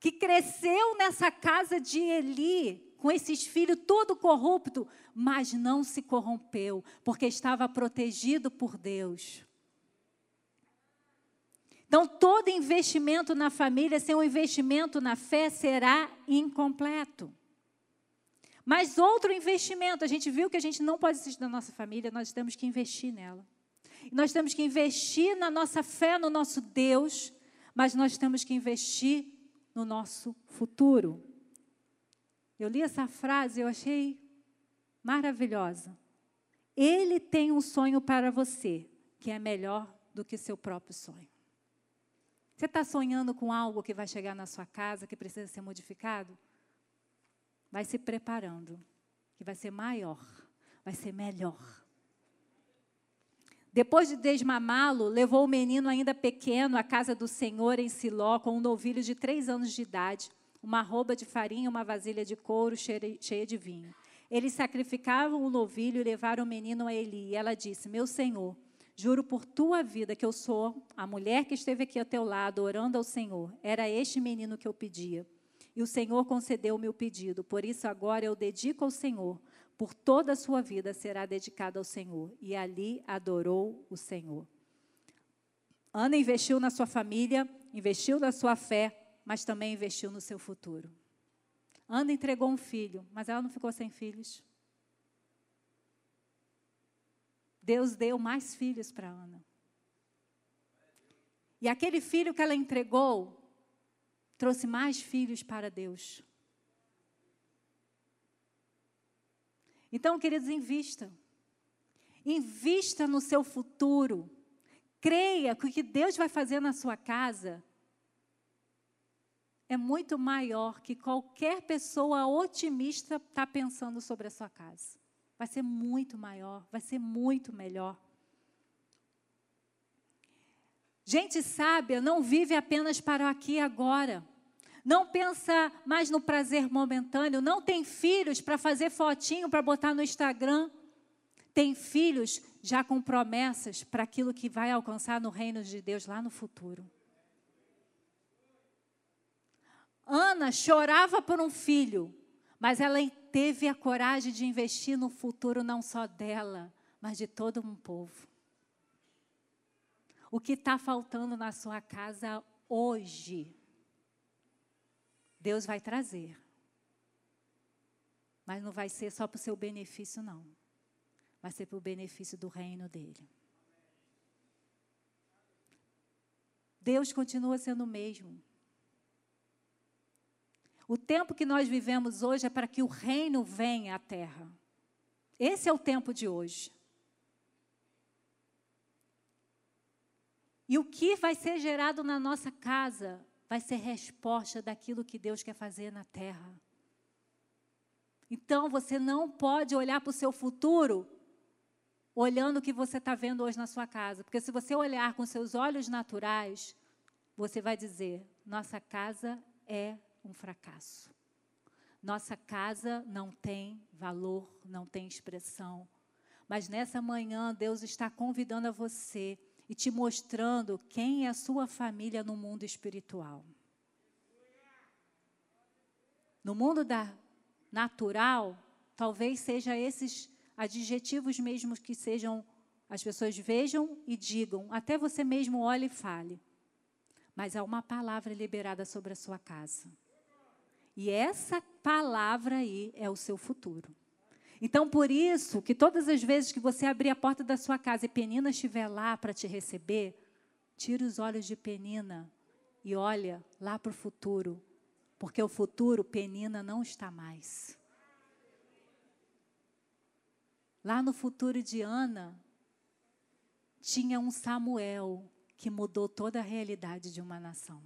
que cresceu nessa casa de Eli, com esses filhos todo corrupto, mas não se corrompeu, porque estava protegido por Deus. Então, todo investimento na família sem um investimento na fé será incompleto. Mas outro investimento, a gente viu que a gente não pode existir na nossa família, nós temos que investir nela. Nós temos que investir na nossa fé no nosso Deus, mas nós temos que investir no nosso futuro. Eu li essa frase e eu achei maravilhosa. Ele tem um sonho para você que é melhor do que seu próprio sonho. Você está sonhando com algo que vai chegar na sua casa, que precisa ser modificado? Vai se preparando, que vai ser maior, vai ser melhor. Depois de desmamá-lo, levou o menino ainda pequeno à casa do Senhor em Siló, com um novilho de três anos de idade uma roupa de farinha, uma vasilha de couro cheia de vinho. Eles sacrificavam o novilho e levaram o menino a Eli. E ela disse: Meu senhor, Juro por tua vida que eu sou a mulher que esteve aqui ao teu lado, orando ao Senhor. Era este menino que eu pedia. E o Senhor concedeu o meu pedido. Por isso, agora eu dedico ao Senhor. Por toda a sua vida será dedicada ao Senhor. E ali adorou o Senhor. Ana investiu na sua família, investiu na sua fé, mas também investiu no seu futuro. Ana entregou um filho, mas ela não ficou sem filhos. Deus deu mais filhos para Ana. E aquele filho que ela entregou trouxe mais filhos para Deus. Então, queridos, invista. Invista no seu futuro. Creia que o que Deus vai fazer na sua casa é muito maior que qualquer pessoa otimista está pensando sobre a sua casa. Vai ser muito maior, vai ser muito melhor. Gente sábia não vive apenas para aqui e agora. Não pensa mais no prazer momentâneo, não tem filhos para fazer fotinho para botar no Instagram. Tem filhos já com promessas para aquilo que vai alcançar no reino de Deus lá no futuro. Ana chorava por um filho, mas ela teve a coragem de investir no futuro não só dela, mas de todo um povo. O que está faltando na sua casa hoje, Deus vai trazer. Mas não vai ser só para o seu benefício, não. Vai ser para o benefício do reino dele. Deus continua sendo o mesmo. O tempo que nós vivemos hoje é para que o reino venha à terra. Esse é o tempo de hoje. E o que vai ser gerado na nossa casa vai ser resposta daquilo que Deus quer fazer na terra. Então você não pode olhar para o seu futuro olhando o que você está vendo hoje na sua casa. Porque se você olhar com seus olhos naturais, você vai dizer: nossa casa é um fracasso. Nossa casa não tem valor, não tem expressão. Mas nessa manhã, Deus está convidando a você e te mostrando quem é a sua família no mundo espiritual. No mundo da natural, talvez seja esses adjetivos mesmos que sejam as pessoas vejam e digam, até você mesmo olhe e fale. Mas há uma palavra liberada sobre a sua casa. E essa palavra aí é o seu futuro. Então, por isso, que todas as vezes que você abrir a porta da sua casa e Penina estiver lá para te receber, tire os olhos de Penina e olha lá para o futuro, porque o futuro Penina não está mais. Lá no futuro de Ana, tinha um Samuel que mudou toda a realidade de uma nação.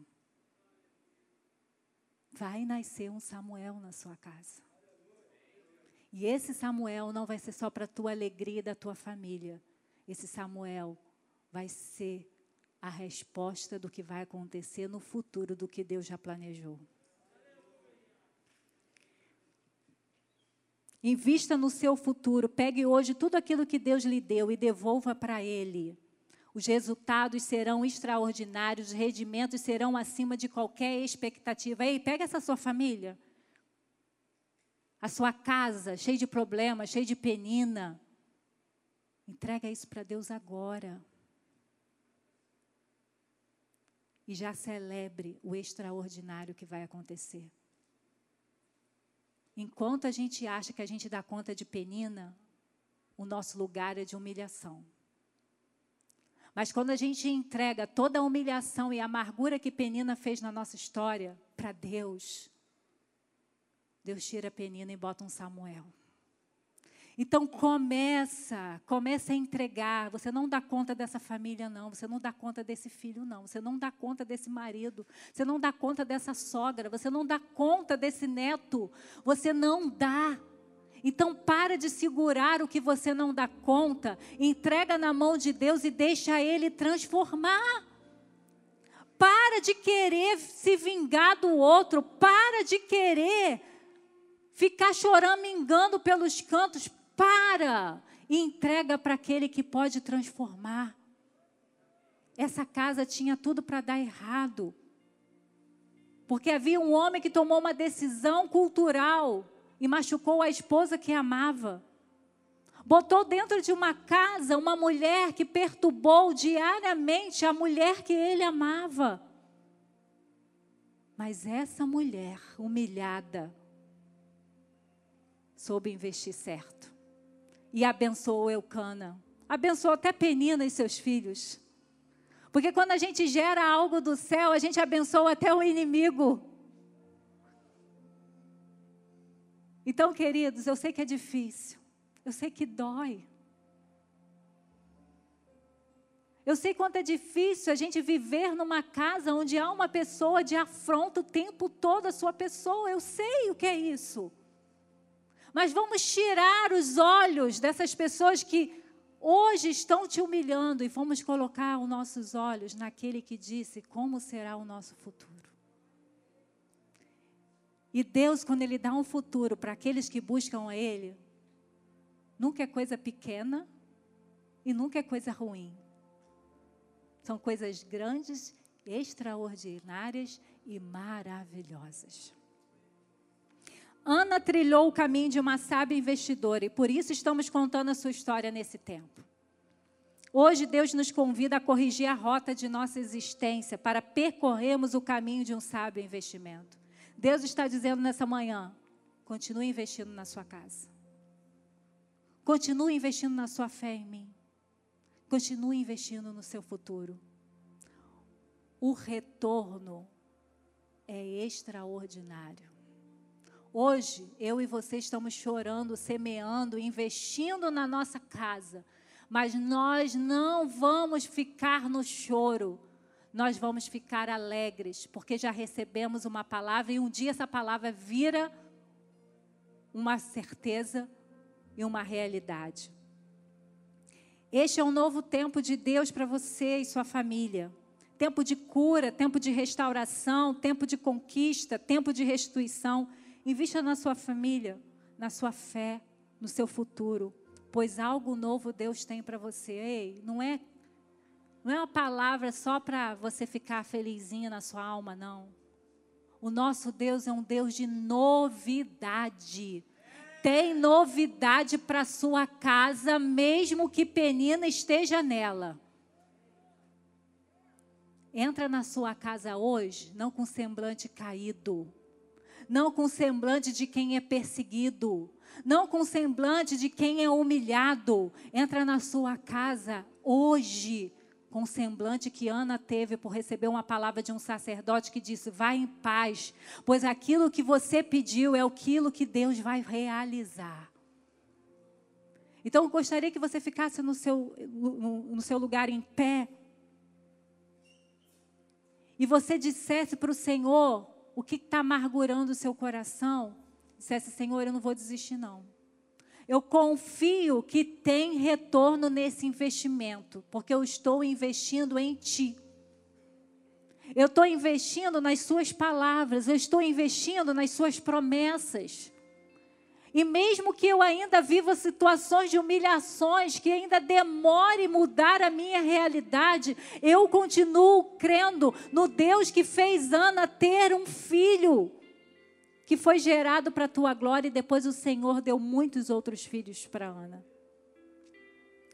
Vai nascer um Samuel na sua casa. E esse Samuel não vai ser só para a tua alegria e da tua família. Esse Samuel vai ser a resposta do que vai acontecer no futuro do que Deus já planejou. Invista no seu futuro. Pegue hoje tudo aquilo que Deus lhe deu e devolva para Ele. Os resultados serão extraordinários, os rendimentos serão acima de qualquer expectativa. Ei, pega essa sua família, a sua casa, cheia de problemas, cheia de penina. Entrega isso para Deus agora. E já celebre o extraordinário que vai acontecer. Enquanto a gente acha que a gente dá conta de penina, o nosso lugar é de humilhação. Mas quando a gente entrega toda a humilhação e a amargura que Penina fez na nossa história para Deus, Deus tira Penina e bota um Samuel. Então começa, começa a entregar. Você não dá conta dessa família, não. Você não dá conta desse filho, não. Você não dá conta desse marido. Você não dá conta dessa sogra. Você não dá conta desse neto. Você não dá. Então para de segurar o que você não dá conta, entrega na mão de Deus e deixa ele transformar. Para de querer se vingar do outro, para de querer ficar choramingando pelos cantos, para e entrega para aquele que pode transformar. essa casa tinha tudo para dar errado. Porque havia um homem que tomou uma decisão cultural e machucou a esposa que amava. Botou dentro de uma casa uma mulher que perturbou diariamente a mulher que ele amava. Mas essa mulher humilhada soube investir certo e abençoou Eucana. Abençoou até Penina e seus filhos. Porque quando a gente gera algo do céu, a gente abençoa até o inimigo. Então, queridos, eu sei que é difícil. Eu sei que dói. Eu sei quanto é difícil a gente viver numa casa onde há uma pessoa de afronta o tempo todo a sua pessoa. Eu sei o que é isso. Mas vamos tirar os olhos dessas pessoas que hoje estão te humilhando e vamos colocar os nossos olhos naquele que disse como será o nosso futuro. E Deus, quando Ele dá um futuro para aqueles que buscam a Ele, nunca é coisa pequena e nunca é coisa ruim. São coisas grandes, extraordinárias e maravilhosas. Ana trilhou o caminho de uma sábia investidora e por isso estamos contando a sua história nesse tempo. Hoje Deus nos convida a corrigir a rota de nossa existência para percorrermos o caminho de um sábio investimento. Deus está dizendo nessa manhã: continue investindo na sua casa. Continue investindo na sua fé em mim. Continue investindo no seu futuro. O retorno é extraordinário. Hoje, eu e você estamos chorando, semeando, investindo na nossa casa. Mas nós não vamos ficar no choro. Nós vamos ficar alegres, porque já recebemos uma palavra e um dia essa palavra vira uma certeza e uma realidade. Este é um novo tempo de Deus para você e sua família. Tempo de cura, tempo de restauração, tempo de conquista, tempo de restituição. Invista na sua família, na sua fé, no seu futuro, pois algo novo Deus tem para você. Ei, não é não é uma palavra só para você ficar felizinha na sua alma, não. O nosso Deus é um Deus de novidade. Tem novidade para sua casa, mesmo que Penina esteja nela. Entra na sua casa hoje, não com semblante caído, não com semblante de quem é perseguido, não com semblante de quem é humilhado. Entra na sua casa hoje com semblante que Ana teve por receber uma palavra de um sacerdote que disse: Vá em paz, pois aquilo que você pediu é aquilo que Deus vai realizar. Então, eu gostaria que você ficasse no seu, no, no seu lugar em pé. E você dissesse para o Senhor o que está amargurando o seu coração, dissesse, Senhor, eu não vou desistir não. Eu confio que tem retorno nesse investimento, porque eu estou investindo em Ti. Eu estou investindo nas Suas palavras, eu estou investindo nas Suas promessas. E mesmo que eu ainda viva situações de humilhações, que ainda demore mudar a minha realidade, eu continuo crendo no Deus que fez Ana ter um filho, que foi gerado para a tua glória, e depois o Senhor deu muitos outros filhos para Ana.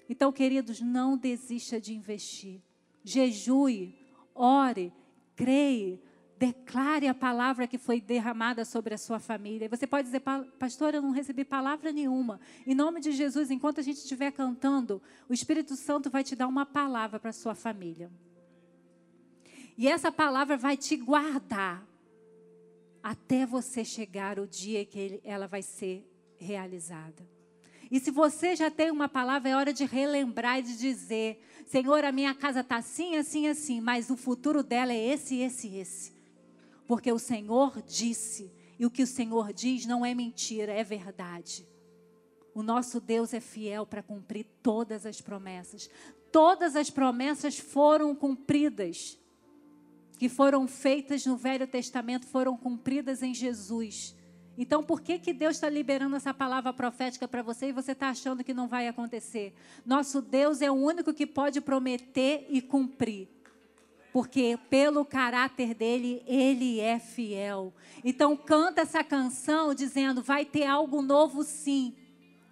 Então, queridos, não desista de investir. Jejue, ore, creia, Declare a palavra que foi derramada sobre a sua família. Você pode dizer, pastor, eu não recebi palavra nenhuma. Em nome de Jesus, enquanto a gente estiver cantando, o Espírito Santo vai te dar uma palavra para a sua família. E essa palavra vai te guardar até você chegar o dia que ela vai ser realizada. E se você já tem uma palavra, é hora de relembrar e de dizer: Senhor, a minha casa está assim, assim, assim, mas o futuro dela é esse, esse, esse porque o Senhor disse, e o que o Senhor diz não é mentira, é verdade. O nosso Deus é fiel para cumprir todas as promessas. Todas as promessas foram cumpridas, que foram feitas no Velho Testamento, foram cumpridas em Jesus. Então, por que, que Deus está liberando essa palavra profética para você e você está achando que não vai acontecer? Nosso Deus é o único que pode prometer e cumprir. porque pelo caráter dele, ele é fiel. Então canta essa canção dizendo: vai ter algo novo sim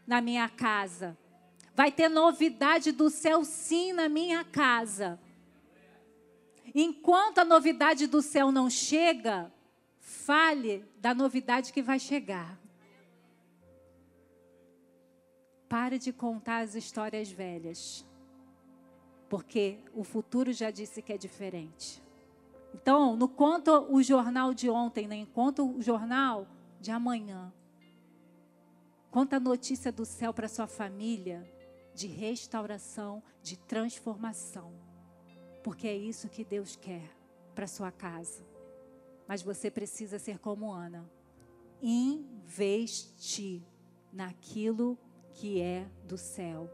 na minha casa. Vai ter novidade do céu sim na minha casa. Enquanto a novidade do céu não chega, fale da novidade que vai chegar. Pare de contar as histórias velhas porque o futuro já disse que é diferente. Então, não conta o jornal de ontem, nem conta o jornal de amanhã. Conta a notícia do céu para sua família de restauração, de transformação. Porque é isso que Deus quer para sua casa. Mas você precisa ser como Ana. Investir naquilo que é do céu.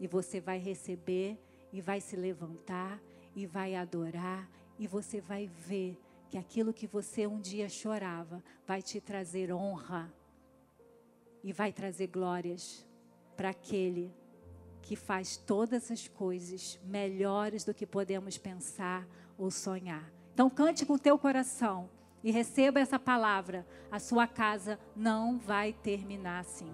E você vai receber e vai se levantar e vai adorar e você vai ver que aquilo que você um dia chorava vai te trazer honra e vai trazer glórias para aquele que faz todas as coisas melhores do que podemos pensar ou sonhar. Então cante com o teu coração e receba essa palavra. A sua casa não vai terminar assim.